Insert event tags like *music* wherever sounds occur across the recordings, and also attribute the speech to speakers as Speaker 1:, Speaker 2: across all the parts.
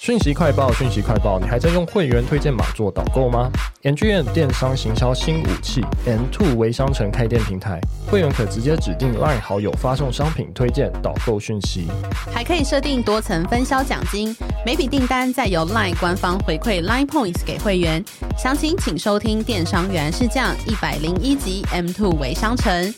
Speaker 1: 讯息快报，讯息快报，你还在用会员推荐码做导购吗？NGM 电商行销新武器 M2 微商城开店平台，会员可直接指定 LINE 好友发送商品推荐导购讯息，
Speaker 2: 还可以设定多层分销奖金，每笔订单再由 LINE 官方回馈 LINE Points 给会员。详情请收听电商原来是这样一百零一集 M2 微商城。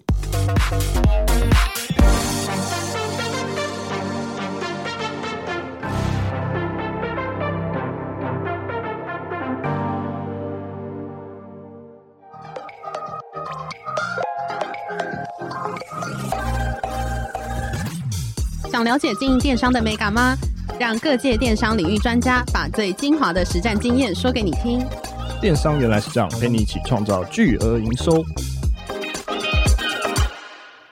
Speaker 2: 想了解经营电商的美感吗？让各界电商领域专家把最精华的实战经验说给你听。
Speaker 1: 电商原来是这样，陪你一起创造巨额营收。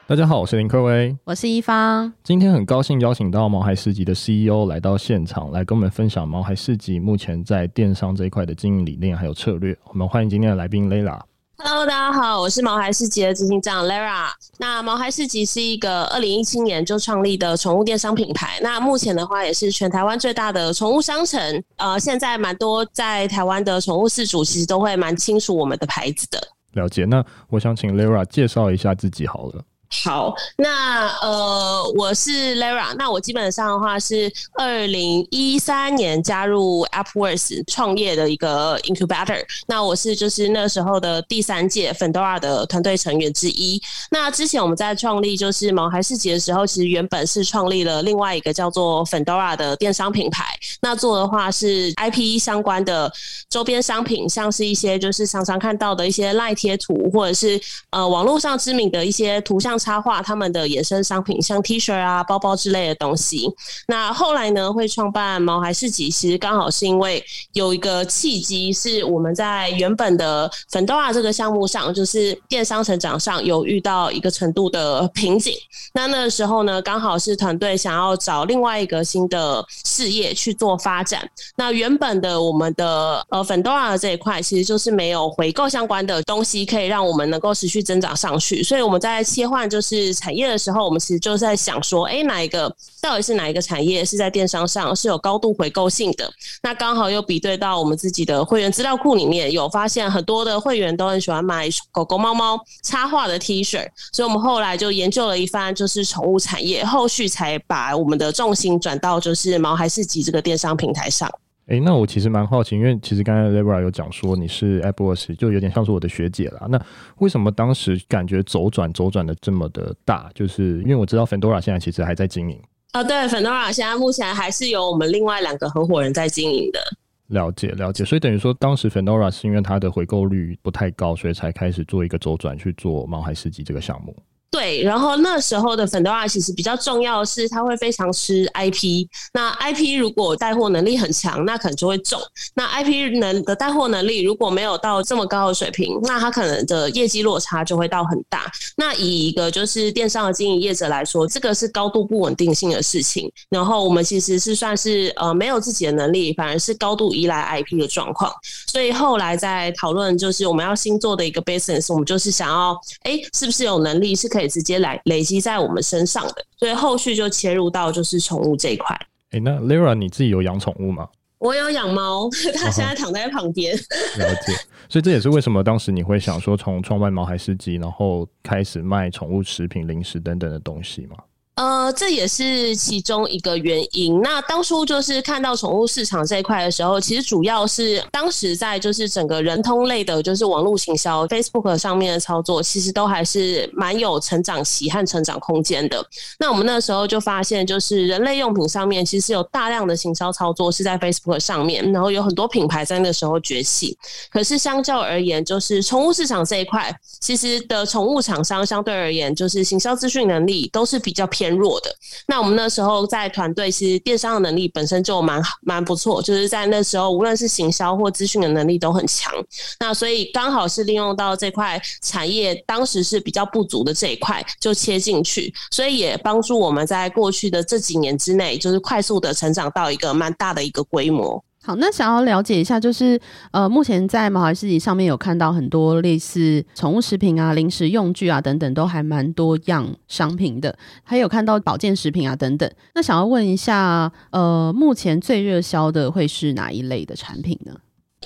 Speaker 1: 大家好，我是林科威，
Speaker 2: 我是一方。
Speaker 1: 今天很高兴邀请到毛孩市集的 CEO 来到现场，来跟我们分享毛孩市集目前在电商这一块的经营理念还有策略。我们欢迎今天的来宾 Lara。
Speaker 3: Hello，大家好，我是毛孩市集的执行长 Lara。那毛孩市集是一个二零一七年就创立的宠物电商品牌。那目前的话，也是全台湾最大的宠物商城。呃，现在蛮多在台湾的宠物饲主其实都会蛮清楚我们的牌子的。
Speaker 1: 了解。那我想请 Lara 介绍一下自己好了。
Speaker 3: 好，那呃，我是 Lara，那我基本上的话是二零一三年加入 AppWorks 创业的一个 Incubator，那我是就是那时候的第三届 Fundora 的团队成员之一。那之前我们在创立就是毛孩市集的时候，其实原本是创立了另外一个叫做 Fundora 的电商品牌，那做的话是 IP 相关的周边商品，像是一些就是常常看到的一些赖贴图，或者是呃网络上知名的一些图像。插画他们的衍生商品，像 T 恤啊、包包之类的东西。那后来呢，会创办毛孩市集，其实刚好是因为有一个契机，是我们在原本的粉豆啊这个项目上，就是电商成长上有遇到一个程度的瓶颈。那那个时候呢，刚好是团队想要找另外一个新的事业去做发展。那原本的我们的呃粉豆啊这一块，其实就是没有回购相关的东西，可以让我们能够持续增长上去。所以我们在切换。就是产业的时候，我们其实就在想说，哎，哪一个到底是哪一个产业是在电商上是有高度回购性的？那刚好又比对到我们自己的会员资料库里面有发现，很多的会员都很喜欢买狗狗、猫猫插画的 T 恤，所以我们后来就研究了一番，就是宠物产业，后续才把我们的重心转到就是毛孩市集这个电商平台上。
Speaker 1: 哎、欸，那我其实蛮好奇，因为其实刚才 Lara 有讲说你是 AppWorks，就有点像是我的学姐啦。那为什么当时感觉走转走转的这么的大？就是因为我知道 Fendora 现在其实还在经营
Speaker 3: 啊。对，Fendora 现在目前还是由我们另外两个合伙人在经营的。
Speaker 1: 了解了解，所以等于说当时 Fendora 是因为它的回购率不太高，所以才开始做一个周转去做毛孩市集这个项目。
Speaker 3: 对，然后那时候的 Fundora 其实比较重要的是，它会非常吃 IP。那 IP 如果带货能力很强，那可能就会中。那 IP 能的带货能力如果没有到这么高的水平，那它可能的业绩落差就会到很大。那以一个就是电商的经营业者来说，这个是高度不稳定性的事情。然后我们其实是算是呃没有自己的能力，反而是高度依赖 IP 的状况。所以后来在讨论就是我们要新做的一个 business，我们就是想要哎，是不是有能力是可以。可以直接来累积在我们身上的，所以后续就切入到就是宠物这一块。
Speaker 1: 哎、欸，那 Lara 你自己有养宠物吗？
Speaker 3: 我有养猫，*laughs* 它现在躺在旁边。*laughs*
Speaker 1: 了解，所以这也是为什么当时你会想说从创办毛孩市集，然后开始卖宠物食品、零食等等的东西吗？
Speaker 3: 呃，这也是其中一个原因。那当初就是看到宠物市场这一块的时候，其实主要是当时在就是整个人通类的，就是网络行销，Facebook 上面的操作，其实都还是蛮有成长期和成长空间的。那我们那时候就发现，就是人类用品上面其实有大量的行销操作是在 Facebook 上面，然后有很多品牌在那时候崛起。可是相较而言，就是宠物市场这一块，其实的宠物厂商相对而言，就是行销资讯能力都是比较偏弱的。那我们那时候在团队，其实电商的能力本身就蛮蛮不错，就是在那时候，无论是行销或资讯的能力都很强。那所以刚好是利用到这块产业，当时是比较不足的这一块，就切进去，所以也帮助我们在过去的这几年之内，就是快速的成长到一个蛮大的一个规模。
Speaker 2: 好，那想要了解一下，就是呃，目前在毛孩市集上面有看到很多类似宠物食品啊、零食用具啊等等，都还蛮多样商品的，还有看到保健食品啊等等。那想要问一下，呃，目前最热销的会是哪一类的产品呢？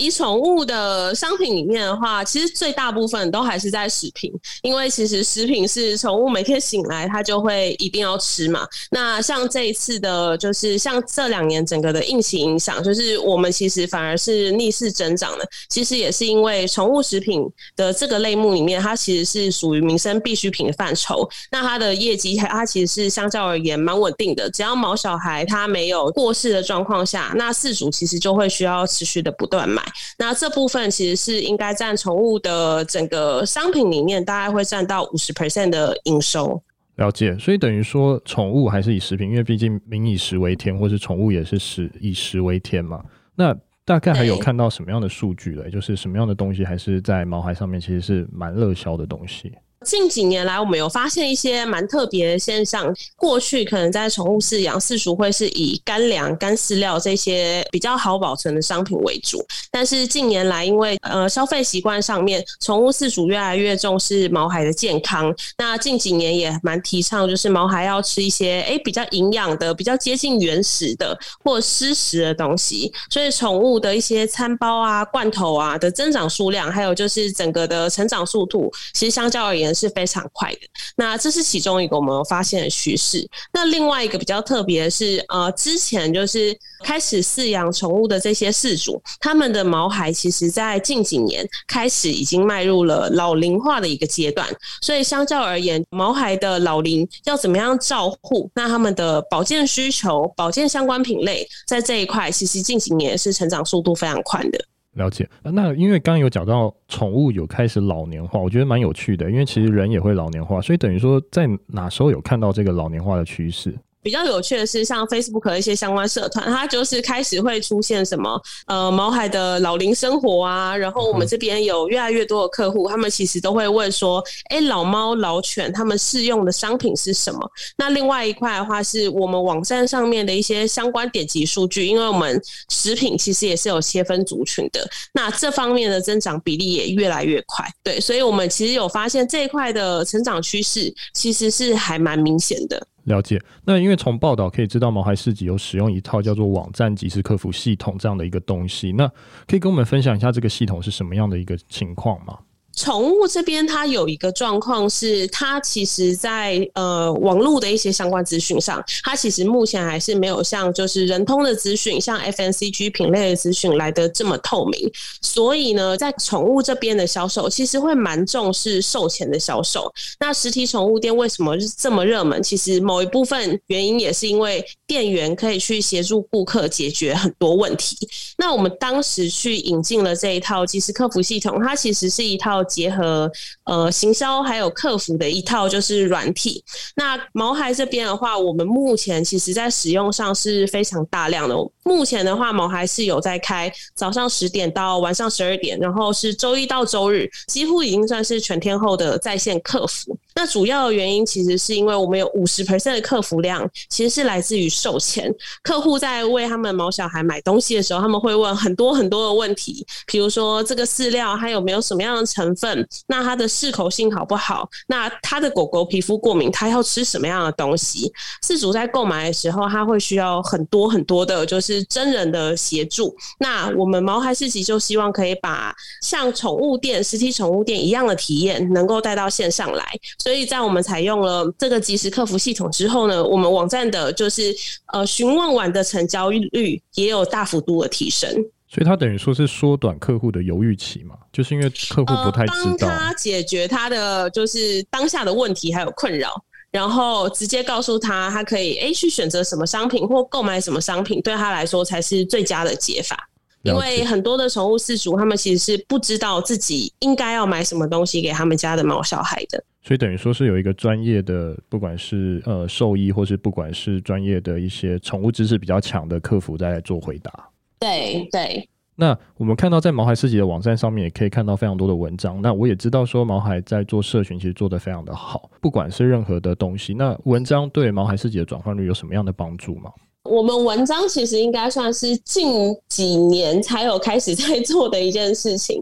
Speaker 3: 以宠物的商品里面的话，其实最大部分都还是在食品，因为其实食品是宠物每天醒来它就会一定要吃嘛。那像这一次的，就是像这两年整个的疫情影响，就是我们其实反而是逆势增长的。其实也是因为宠物食品的这个类目里面，它其实是属于民生必需品的范畴。那它的业绩它其实是相较而言蛮稳定的，只要毛小孩它没有过世的状况下，那饲主其实就会需要持续的不断买。那这部分其实是应该占宠物的整个商品里面，大概会占到五十 percent 的营收。
Speaker 1: 了解，所以等于说宠物还是以食品，因为毕竟民以食为天，或是宠物也是食以食为天嘛。那大概还有看到什么样的数据嘞？就是什么样的东西还是在毛孩上面其实是蛮热销的东西。
Speaker 3: 近几年来，我们有发现一些蛮特别的现象。过去可能在宠物饲养，饲主会是以干粮、干饲料这些比较好保存的商品为主。但是近年来，因为呃消费习惯上面，宠物饲主越来越重视毛孩的健康。那近几年也蛮提倡，就是毛孩要吃一些诶、比较营养的、比较接近原始的或湿食的东西。所以宠物的一些餐包啊、罐头啊的增长数量，还有就是整个的成长速度，其实相较而言。是非常快的，那这是其中一个我们发现的趋势。那另外一个比较特别的是，呃，之前就是开始饲养宠物的这些饲主，他们的毛孩其实在近几年开始已经迈入了老龄化的一个阶段，所以相较而言，毛孩的老龄要怎么样照护？那他们的保健需求、保健相关品类，在这一块其实近几年是成长速度非常快的。
Speaker 1: 了解，那因为刚刚有讲到宠物有开始老年化，我觉得蛮有趣的，因为其实人也会老年化，所以等于说在哪时候有看到这个老年化的趋势？
Speaker 3: 比较有趣的是，像 Facebook 的一些相关社团，它就是开始会出现什么呃毛孩的老龄生活啊，然后我们这边有越来越多的客户，他们其实都会问说，哎、欸，老猫老犬他们适用的商品是什么？那另外一块的话，是我们网站上面的一些相关点击数据，因为我们食品其实也是有切分族群的，那这方面的增长比例也越来越快，对，所以我们其实有发现这一块的成长趋势其实是还蛮明显的。
Speaker 1: 了解，那因为从报道可以知道，毛孩市集有使用一套叫做网站即时客服系统这样的一个东西，那可以跟我们分享一下这个系统是什么样的一个情况吗？
Speaker 3: 宠物这边它有一个状况是，它其实在呃网络的一些相关资讯上，它其实目前还是没有像就是人通的资讯，像 FNCG 品类的资讯来的这么透明。所以呢，在宠物这边的销售，其实会蛮重视售前的销售。那实体宠物店为什么这么热门？其实某一部分原因也是因为店员可以去协助顾客解决很多问题。那我们当时去引进了这一套即时客服系统，它其实是一套。结合呃行销还有客服的一套就是软体。那毛孩这边的话，我们目前其实在使用上是非常大量的。目前的话，毛孩是有在开早上十点到晚上十二点，然后是周一到周日，几乎已经算是全天候的在线客服。那主要的原因其实是因为我们有五十 percent 的客服量，其实是来自于售前客户在为他们毛小孩买东西的时候，他们会问很多很多的问题，比如说这个饲料它有没有什么样的成分，那它的适口性好不好？那它的狗狗皮肤过敏，它要吃什么样的东西？饲主在购买的时候，他会需要很多很多的，就是真人的协助。那我们毛孩市集就希望可以把像宠物店、实体宠物店一样的体验，能够带到线上来。所以在我们采用了这个即时客服系统之后呢，我们网站的就是呃询问完的成交率也有大幅度的提升。
Speaker 1: 所以它等于说是缩短客户的犹豫期嘛，就是因为客户不太知道，
Speaker 3: 帮他解决他的就是当下的问题还有困扰，然后直接告诉他他可以诶去选择什么商品或购买什么商品，对他来说才是最佳的解法。因为很多的宠物饲主他们其实是不知道自己应该要买什么东西给他们家的毛小孩的。
Speaker 1: 所以等于说是有一个专业的，不管是呃兽医，或是不管是专业的一些宠物知识比较强的客服在来做回答。
Speaker 3: 对对。
Speaker 1: 那我们看到在毛孩市集的网站上面也可以看到非常多的文章。那我也知道说毛孩在做社群其实做得非常的好，不管是任何的东西。那文章对毛孩市集的转换率有什么样的帮助吗？
Speaker 3: 我们文章其实应该算是近几年才有开始在 *laughs* 做的一件事情。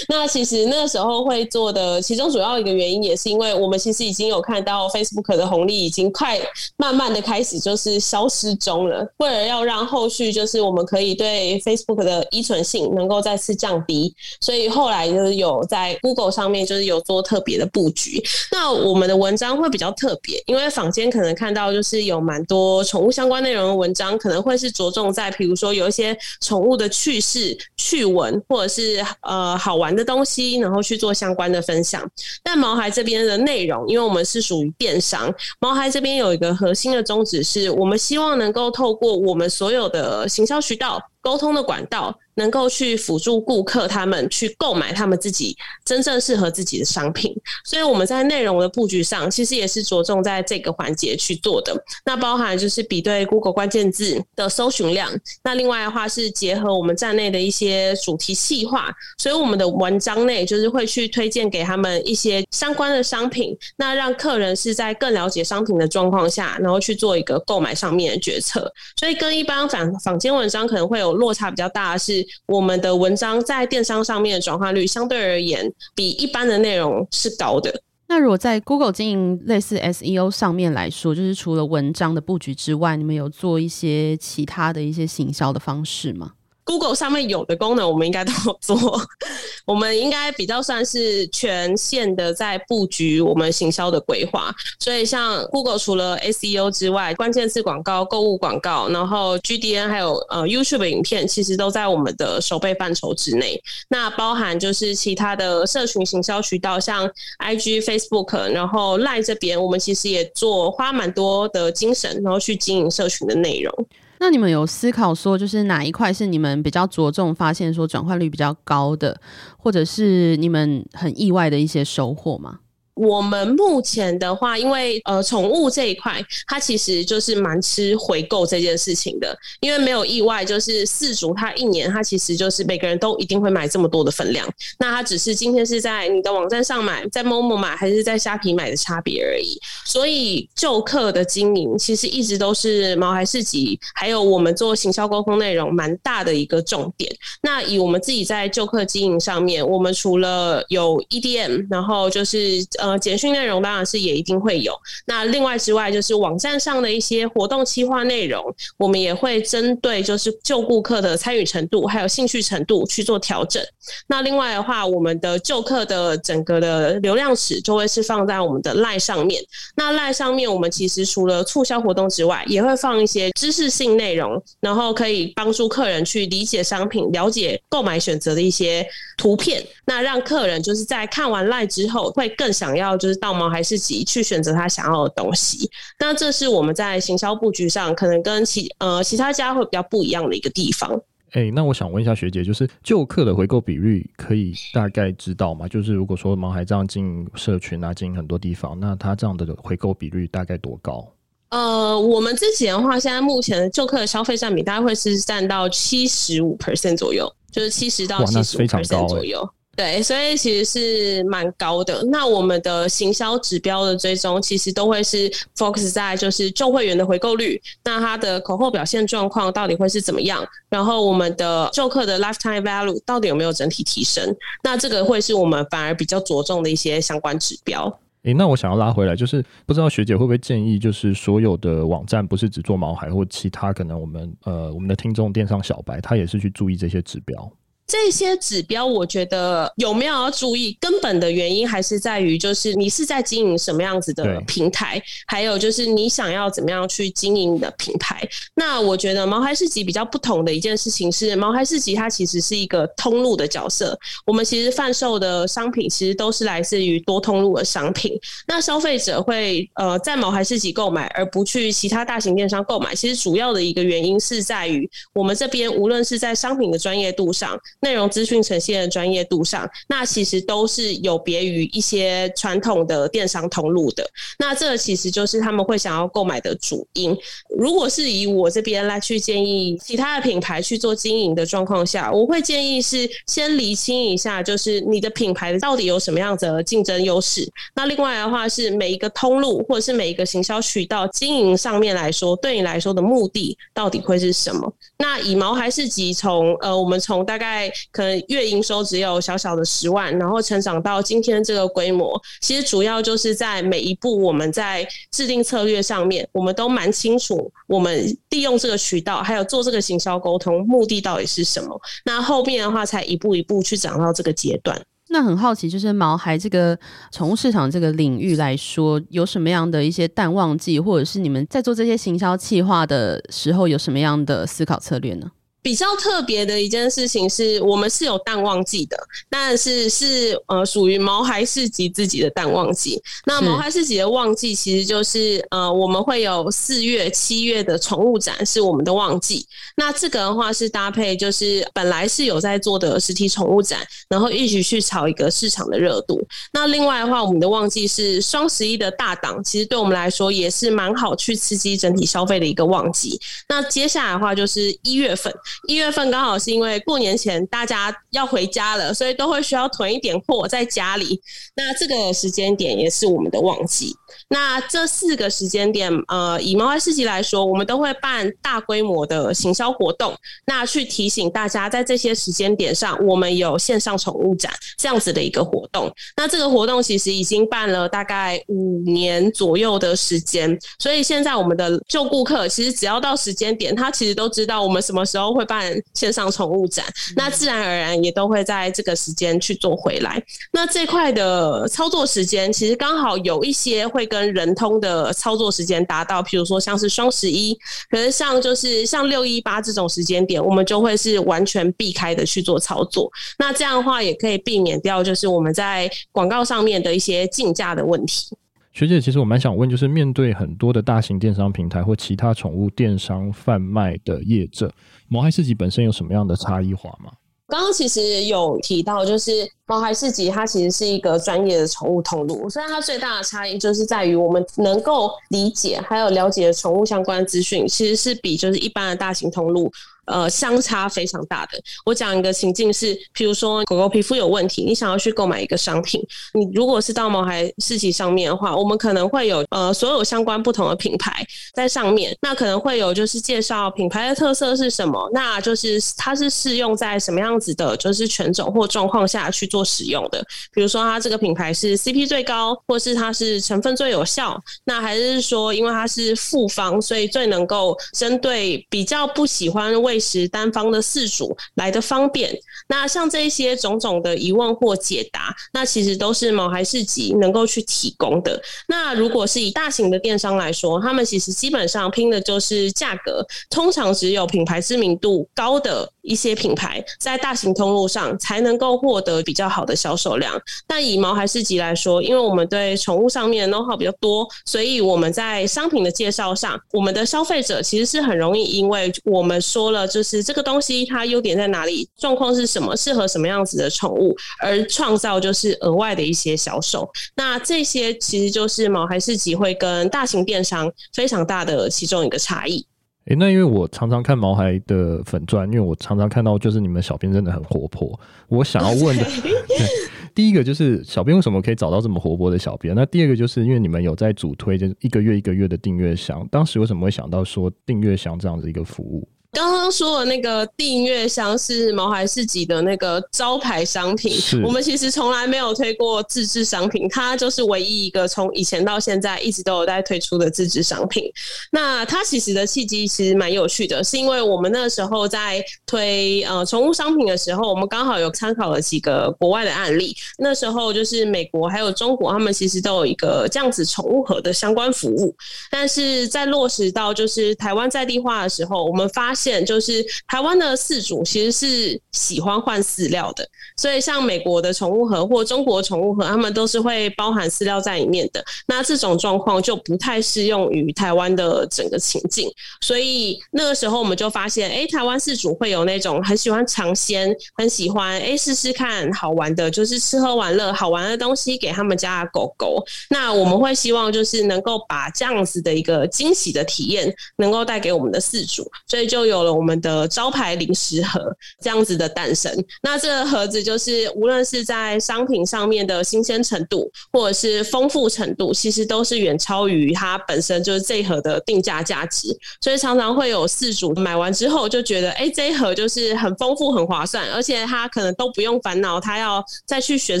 Speaker 3: 那其实那个时候会做的，其中主要一个原因也是因为我们其实已经有看到 Facebook 的红利已经快慢慢的开始就是消失中了。为了要让后续就是我们可以对 Facebook 的依存性能够再次降低，所以后来就是有在 Google 上面就是有做特别的布局。那我们的文章会比较特别，因为坊间可能看到就是有蛮多宠物相关内容的文。章可能会是着重在，比如说有一些宠物的趣事、趣闻，或者是呃好玩的东西，然后去做相关的分享。但毛孩这边的内容，因为我们是属于电商，毛孩这边有一个核心的宗旨，是我们希望能够透过我们所有的行销渠道。沟通的管道能够去辅助顾客他们去购买他们自己真正适合自己的商品，所以我们在内容的布局上其实也是着重在这个环节去做的。那包含就是比对 Google 关键字的搜寻量，那另外的话是结合我们站内的一些主题细化，所以我们的文章内就是会去推荐给他们一些相关的商品，那让客人是在更了解商品的状况下，然后去做一个购买上面的决策。所以跟一般坊坊间文章可能会有。落差比较大的是，我们的文章在电商上面的转化率相对而言比一般的内容是高的。
Speaker 2: 那如果在 Google 经营类似 SEO 上面来说，就是除了文章的布局之外，你们有做一些其他的一些行销的方式吗
Speaker 3: ？Google 上面有的功能，我们应该都有做。*laughs* 我们应该比较算是全线的在布局我们行销的规划。所以，像 Google 除了 SEO 之外，关键字广告、购物广告，然后 GDN 还有呃 YouTube 影片，其实都在我们的守备范畴之内。那包含就是其他的社群行销渠道，像 IG、Facebook，然后 Line 这边，我们其实也做花蛮多的精神，然后去经营社群的内容。
Speaker 2: 那你们有思考说，就是哪一块是你们比较着重发现说转换率比较高的，或者是你们很意外的一些收获吗？
Speaker 3: 我们目前的话，因为呃，宠物这一块，它其实就是蛮吃回购这件事情的。因为没有意外，就是饲主他一年，它其实就是每个人都一定会买这么多的分量。那它只是今天是在你的网站上买，在 Momo 买，还是在虾皮买的差别而已。所以旧客的经营，其实一直都是毛孩市集，还有我们做行销沟通内容蛮大的一个重点。那以我们自己在旧客经营上面，我们除了有 EDM，然后就是呃。呃，简讯内容当然是也一定会有。那另外之外，就是网站上的一些活动企划内容，我们也会针对就是旧顾客的参与程度还有兴趣程度去做调整。那另外的话，我们的旧客的整个的流量池就会是放在我们的 LINE 上面。那 LINE 上面，我们其实除了促销活动之外，也会放一些知识性内容，然后可以帮助客人去理解商品、了解购买选择的一些图片。那让客人就是在看完 LINE 之后，会更想要就是到毛孩市集去选择他想要的东西。那这是我们在行销布局上可能跟其呃其他家会比较不一样的一个地方。
Speaker 1: 哎、欸，那我想问一下学姐，就是旧客的回购比率可以大概知道吗？就是如果说毛孩这样经营社群啊，经营很多地方，那他这样的回购比率大概多高？
Speaker 3: 呃，我们之前的话，现在目前旧客的消费占比大概会是占到七十五 percent 左右，就是七十到七十五 percent 左右。对，所以其实是蛮高的。那我们的行销指标的追踪，其实都会是 focus 在就是旧会员的回购率，那他的口后表现状况到底会是怎么样？然后我们的旧客的 lifetime value 到底有没有整体提升？那这个会是我们反而比较着重的一些相关指标。
Speaker 1: 诶，那我想要拉回来，就是不知道学姐会不会建议，就是所有的网站不是只做毛孩或其他，可能我们呃我们的听众电商小白，他也是去注意这些指标。
Speaker 3: 这些指标，我觉得有没有要注意？根本的原因还是在于，就是你是在经营什么样子的平台，还有就是你想要怎么样去经营你的品牌。那我觉得毛孩市集比较不同的一件事情是，毛孩市集它其实是一个通路的角色。我们其实贩售的商品其实都是来自于多通路的商品。那消费者会呃在毛孩市集购买，而不去其他大型电商购买，其实主要的一个原因是在于我们这边无论是在商品的专业度上。内容资讯呈现的专业度上，那其实都是有别于一些传统的电商通路的。那这其实就是他们会想要购买的主因。如果是以我这边来去建议其他的品牌去做经营的状况下，我会建议是先厘清一下，就是你的品牌到底有什么样子的竞争优势。那另外的话是每一个通路或者是每一个行销渠道经营上面来说，对你来说的目的到底会是什么？那以毛孩市集从呃，我们从大概可能月营收只有小小的十万，然后成长到今天这个规模，其实主要就是在每一步我们在制定策略上面，我们都蛮清楚，我们利用这个渠道，还有做这个行销沟通目的到底是什么。那后面的话才一步一步去涨到这个阶段。
Speaker 2: 那很好奇，就是毛孩这个宠物市场这个领域来说，有什么样的一些淡旺季，或者是你们在做这些行销企划的时候，有什么样的思考策略呢？
Speaker 3: 比较特别的一件事情是我们是有淡旺季的，但是是呃属于毛孩市集自己的淡旺季。那毛孩市集的旺季其实就是呃我们会有四月、七月的宠物展是我们的旺季。那这个的话是搭配就是本来是有在做的实体宠物展，然后一起去炒一个市场的热度。那另外的话，我们的旺季是双十一的大档，其实对我们来说也是蛮好去刺激整体消费的一个旺季。那接下来的话就是一月份。一月份刚好是因为过年前大家要回家了，所以都会需要囤一点货在家里。那这个时间点也是我们的旺季。那这四个时间点，呃，以毛孩市集来说，我们都会办大规模的行销活动，那去提醒大家，在这些时间点上，我们有线上宠物展这样子的一个活动。那这个活动其实已经办了大概五年左右的时间，所以现在我们的旧顾客其实只要到时间点，他其实都知道我们什么时候会办线上宠物展，那自然而然也都会在这个时间去做回来。那这块的操作时间，其实刚好有一些会会跟人通的操作时间达到，譬如说像是双十一，可是像就是像六一八这种时间点，我们就会是完全避开的去做操作。那这样的话也可以避免掉，就是我们在广告上面的一些竞价的问题。
Speaker 1: 学姐，其实我蛮想问，就是面对很多的大型电商平台或其他宠物电商贩卖的业者，毛孩市集本身有什么样的差异化吗？
Speaker 3: 刚刚其实有提到，就是。毛孩市集它其实是一个专业的宠物通路，虽然它最大的差异就是在于我们能够理解还有了解宠物相关资讯，其实是比就是一般的大型通路呃相差非常大的。我讲一个情境是，譬如说狗狗皮肤有问题，你想要去购买一个商品，你如果是到毛孩市集上面的话，我们可能会有呃所有相关不同的品牌在上面，那可能会有就是介绍品牌的特色是什么，那就是它是适用在什么样子的，就是犬种或状况下去做。使用的，比如说它这个品牌是 CP 最高，或是它是成分最有效，那还是说因为它是复方，所以最能够针对比较不喜欢喂食单方的四组来的方便。那像这一些种种的疑问或解答，那其实都是毛孩市集能够去提供的。那如果是以大型的电商来说，他们其实基本上拼的就是价格，通常只有品牌知名度高的一些品牌在大型通路上才能够获得比较好的销售量，但以毛孩市集来说，因为我们对宠物上面的 know-how 比较多，所以我们在商品的介绍上，我们的消费者其实是很容易，因为我们说了就是这个东西它优点在哪里，状况是什，适合什么样子的宠物，而创造就是额外的一些销售。那这些其实就是毛孩市集会跟大型电商非常大的其中一个差异。
Speaker 1: 诶，那因为我常常看毛孩的粉钻，因为我常常看到就是你们小编真的很活泼。我想要问的 *laughs* *laughs* 第一个就是小编为什么可以找到这么活泼的小编？那第二个就是因为你们有在主推，就是一个月一个月的订阅箱，当时为什么会想到说订阅箱这样子一个服务？
Speaker 3: 刚刚说的那个订阅箱是毛孩市集的那个招牌商品，我们其实从来没有推过自制商品，它就是唯一一个从以前到现在一直都有在推出的自制商品。那它其实的契机其实蛮有趣的，是因为我们那时候在推呃宠物商品的时候，我们刚好有参考了几个国外的案例。那时候就是美国还有中国，他们其实都有一个这样子宠物盒的相关服务，但是在落实到就是台湾在地化的时候，我们发现，就是台湾的饲主其实是喜欢换饲料的，所以像美国的宠物盒或中国宠物盒，他们都是会包含饲料在里面的。那这种状况就不太适用于台湾的整个情境，所以那个时候我们就发现，哎，台湾饲主会有那种很喜欢尝鲜，很喜欢哎试试看好玩的，就是吃喝玩乐好玩的东西给他们家的狗狗。那我们会希望就是能够把这样子的一个惊喜的体验能够带给我们的饲主，所以就有了我们的招牌零食盒这样子的诞生。那这个盒子就是无论是在商品上面的新鲜程度，或者是丰富程度，其实都是远超于它本身就是这一盒的定价价值。所以常常会有四组买完之后就觉得，哎，这一盒就是很丰富、很划算，而且他可能都不用烦恼他要再去选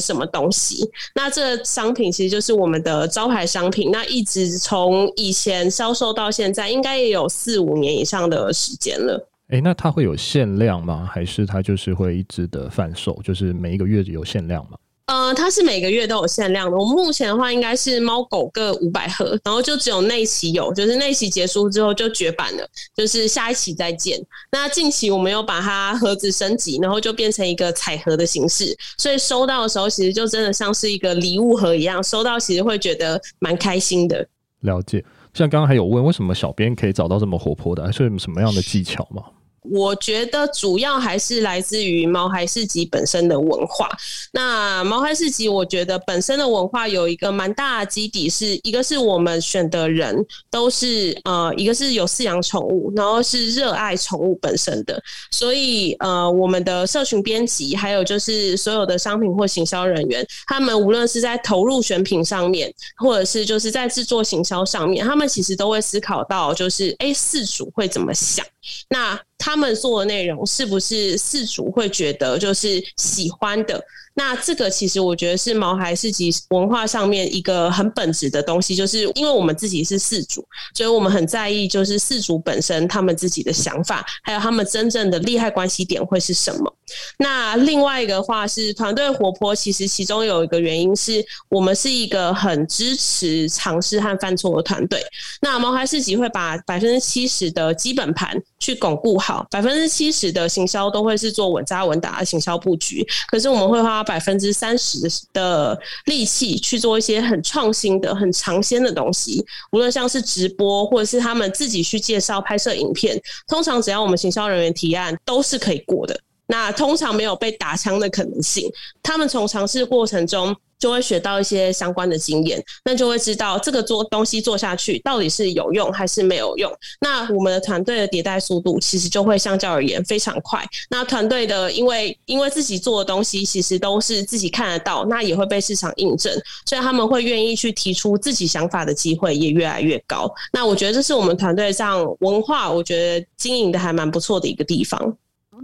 Speaker 3: 什么东西。那这商品其实就是我们的招牌商品。那一直从以前销售到现在，应该也有四五年以上的时间了。
Speaker 1: 哎、欸，那它会有限量吗？还是它就是会一直的贩售？就是每一个月有限量吗？
Speaker 3: 呃，它是每个月都有限量的。我们目前的话，应该是猫狗各五百盒，然后就只有那一期有，就是那一期结束之后就绝版了，就是下一期再见。那近期我们又把它盒子升级，然后就变成一个彩盒的形式，所以收到的时候其实就真的像是一个礼物盒一样，收到其实会觉得蛮开心的。
Speaker 1: 了解。像刚刚还有问，为什么小编可以找到这么活泼的，还是什么样的技巧吗？
Speaker 3: 我觉得主要还是来自于毛孩市集本身的文化。那毛孩市集，我觉得本身的文化有一个蛮大的基底，是一个是我们选的人都是呃，一个是有饲养宠物，然后是热爱宠物本身的。所以呃，我们的社群编辑，还有就是所有的商品或行销人员，他们无论是在投入选品上面，或者是就是在制作行销上面，他们其实都会思考到，就是哎，饲主会怎么想。那他们做的内容是不是事主会觉得就是喜欢的？那这个其实我觉得是毛孩市集文化上面一个很本质的东西，就是因为我们自己是饲主，所以我们很在意就是饲主本身他们自己的想法，还有他们真正的利害关系点会是什么。那另外一个话是团队活泼，其实其中有一个原因是我们是一个很支持尝试和犯错的团队。那毛孩市集会把百分之七十的基本盘去巩固好，百分之七十的行销都会是做稳扎稳打的行销布局，可是我们会花百分之三十的力气去做一些很创新的、很尝鲜的东西，无论像是直播或者是他们自己去介绍、拍摄影片，通常只要我们行销人员提案，都是可以过的。那通常没有被打枪的可能性，他们从尝试过程中就会学到一些相关的经验，那就会知道这个做东西做下去到底是有用还是没有用。那我们的团队的迭代速度其实就会相较而言非常快。那团队的因为因为自己做的东西其实都是自己看得到，那也会被市场印证，所以他们会愿意去提出自己想法的机会也越来越高。那我觉得这是我们团队上文化，我觉得经营的还蛮不错的一个地方。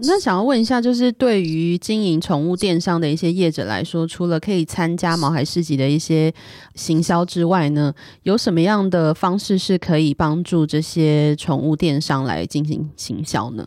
Speaker 2: 那想要问一下，就是对于经营宠物电商的一些业者来说，除了可以参加毛孩市集的一些行销之外呢，有什么样的方式是可以帮助这些宠物电商来进行行销呢？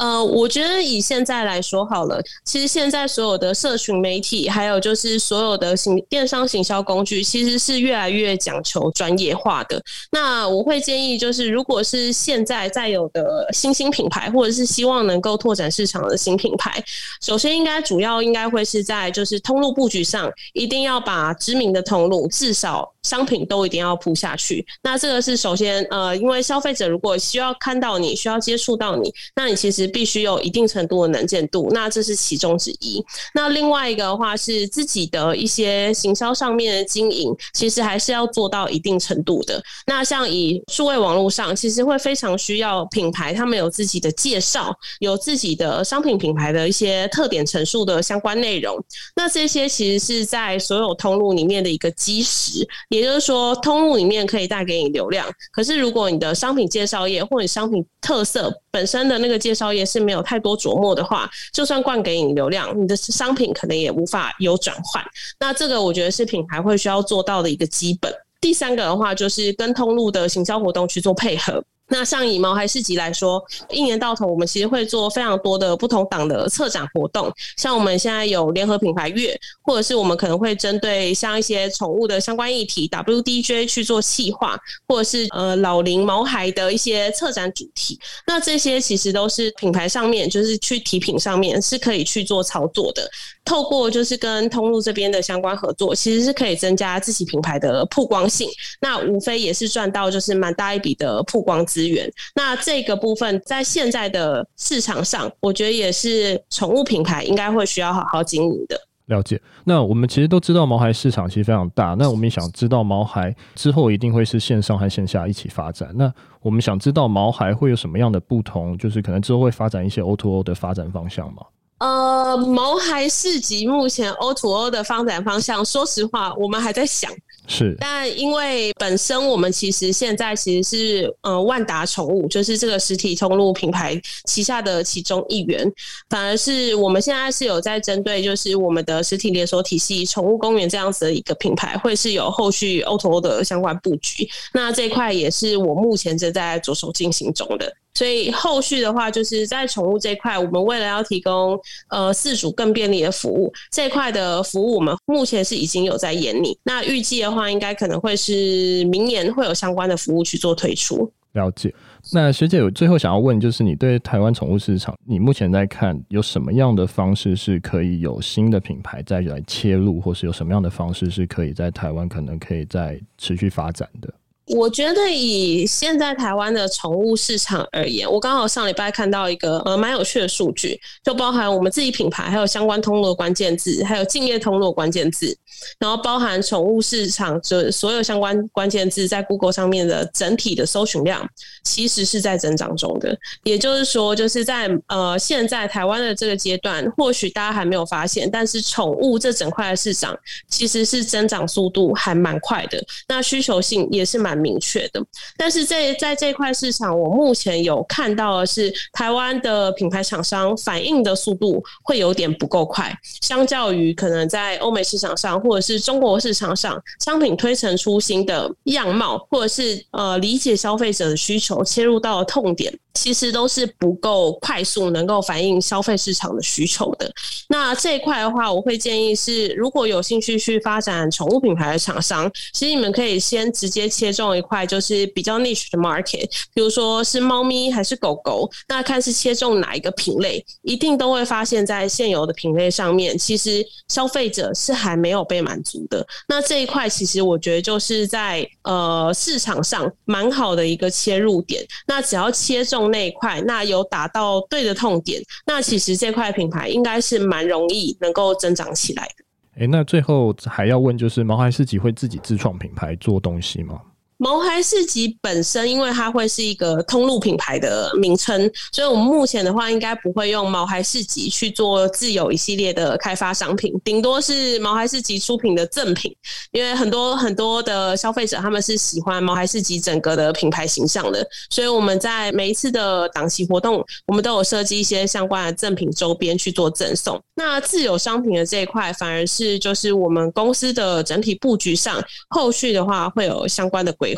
Speaker 3: 呃，我觉得以现在来说好了，其实现在所有的社群媒体，还有就是所有的行电商行销工具，其实是越来越讲求专业化的。那我会建议，就是如果是现在在有的新兴品牌，或者是希望能够拓展市场的新品牌，首先应该主要应该会是在就是通路布局上，一定要把知名的通路至少。商品都一定要铺下去，那这个是首先，呃，因为消费者如果需要看到你，需要接触到你，那你其实必须有一定程度的能见度，那这是其中之一。那另外一个的话是自己的一些行销上面的经营，其实还是要做到一定程度的。那像以数位网络上，其实会非常需要品牌，他们有自己的介绍，有自己的商品品牌的一些特点陈述的相关内容。那这些其实是在所有通路里面的一个基石。也就是说，通路里面可以带给你流量，可是如果你的商品介绍页或者商品特色本身的那个介绍页是没有太多琢磨的话，就算灌给你流量，你的商品可能也无法有转换。那这个我觉得是品牌会需要做到的一个基本。第三个的话，就是跟通路的行销活动去做配合。那像以毛孩市集来说，一年到头我们其实会做非常多的不同档的策展活动，像我们现在有联合品牌月，或者是我们可能会针对像一些宠物的相关议题，WDJ 去做细化，或者是呃老龄毛孩的一些策展主题。那这些其实都是品牌上面，就是去提品上面是可以去做操作的。透过就是跟通路这边的相关合作，其实是可以增加自己品牌的曝光性。那无非也是赚到就是蛮大一笔的曝光资源。那这个部分在现在的市场上，我觉得也是宠物品牌应该会需要好好经营的。
Speaker 1: 了解。那我们其实都知道毛孩市场其实非常大。那我们也想知道毛孩之后一定会是线上和线下一起发展。那我们想知道毛孩会有什么样的不同？就是可能之后会发展一些 O2O 的发展方向吗？
Speaker 3: 呃，毛孩市集目前 O to O 的发展方向，说实话，我们还在想。
Speaker 1: 是，
Speaker 3: 但因为本身我们其实现在其实是呃万达宠物，就是这个实体通路品牌旗下的其中一员。反而是我们现在是有在针对，就是我们的实体连锁体系宠物公园这样子的一个品牌，会是有后续 O to O 的相关布局。那这块也是我目前正在着手进行中的。所以后续的话，就是在宠物这块，我们为了要提供呃饲主更便利的服务，这一块的服务我们目前是已经有在研拟。那预计的话，应该可能会是明年会有相关的服务去做推出。
Speaker 1: 了解。那学姐，我最后想要问，就是你对台湾宠物市场，你目前在看有什么样的方式是可以有新的品牌再来切入，或是有什么样的方式是可以在台湾可能可以再持续发展的？
Speaker 3: 我觉得以现在台湾的宠物市场而言，我刚好上礼拜看到一个呃蛮有趣的数据，就包含我们自己品牌，还有相关通路的关键字，还有敬业通路的关键字，然后包含宠物市场就所有相关关键字在 Google 上面的整体的搜寻量，其实是在增长中的。也就是说，就是在呃现在台湾的这个阶段，或许大家还没有发现，但是宠物这整块的市场其实是增长速度还蛮快的，那需求性也是蛮明确的，但是在在这块市场，我目前有看到的是，台湾的品牌厂商反应的速度会有点不够快，相较于可能在欧美市场上或者是中国市场上，商品推陈出新的样貌，或者是呃理解消费者的需求，切入到痛点。其实都是不够快速，能够反映消费市场的需求的。那这一块的话，我会建议是，如果有兴趣去发展宠物品牌的厂商，其实你们可以先直接切中一块，就是比较 niche 的 market，比如说是猫咪还是狗狗，那看是切中哪一个品类，一定都会发现，在现有的品类上面，其实消费者是还没有被满足的。那这一块，其实我觉得就是在呃市场上蛮好的一个切入点。那只要切中。那一块，那有打到对的痛点，那其实这块品牌应该是蛮容易能够增长起来的。
Speaker 1: 诶，那最后还要问，就是毛孩自己会自己自创品牌做东西吗？
Speaker 3: 毛孩市集本身，因为它会是一个通路品牌的名称，所以我们目前的话，应该不会用毛孩市集去做自有一系列的开发商品，顶多是毛孩市集出品的赠品。因为很多很多的消费者他们是喜欢毛孩市集整个的品牌形象的，所以我们在每一次的档期活动，我们都有设计一些相关的赠品周边去做赠送。那自有商品的这一块，反而是就是我们公司的整体布局上，后续的话会有相关的规。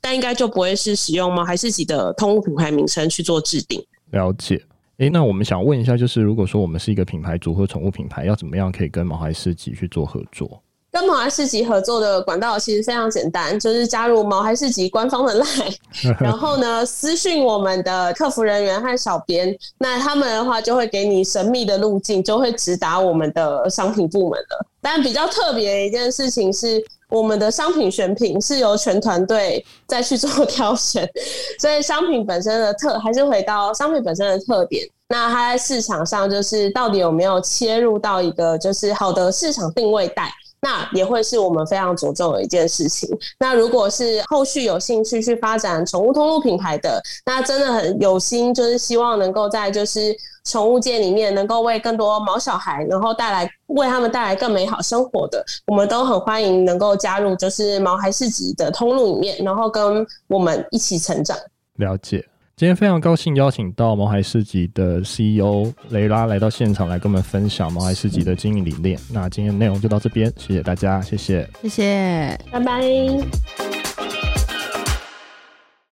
Speaker 3: 但应该就不会是使用毛孩市集的通路品牌名称去做制定。
Speaker 1: 了解。诶、欸，那我们想问一下，就是如果说我们是一个品牌组合宠物品牌，要怎么样可以跟毛孩市集去做合作？
Speaker 3: 跟毛孩市集合作的管道其实非常简单，就是加入毛孩市集官方的 LINE，*laughs* 然后呢私讯我们的客服人员和小编，那他们的话就会给你神秘的路径，就会直达我们的商品部门了。但比较特别的一件事情是，我们的商品选品是由全团队再去做挑选，*laughs* 所以商品本身的特还是回到商品本身的特点。那它在市场上就是到底有没有切入到一个就是好的市场定位带？那也会是我们非常着重的一件事情。那如果是后续有兴趣去发展宠物通路品牌的，那真的很有心，就是希望能够在就是宠物界里面能够为更多毛小孩，然后带来为他们带来更美好生活的，我们都很欢迎能够加入就是毛孩市集的通路里面，然后跟我们一起成长。
Speaker 1: 了解。今天非常高兴邀请到毛孩市集的 CEO 雷拉来到现场来跟我们分享毛孩市集的经营理念。那今天的内容就到这边，谢谢大家，谢谢，
Speaker 2: 谢谢，
Speaker 3: 拜拜。